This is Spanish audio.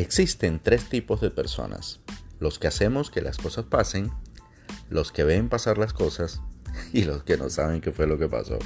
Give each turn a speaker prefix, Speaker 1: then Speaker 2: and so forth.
Speaker 1: Existen tres tipos de personas. Los que hacemos que las cosas pasen, los que ven pasar las cosas y los que no saben qué fue lo que pasó.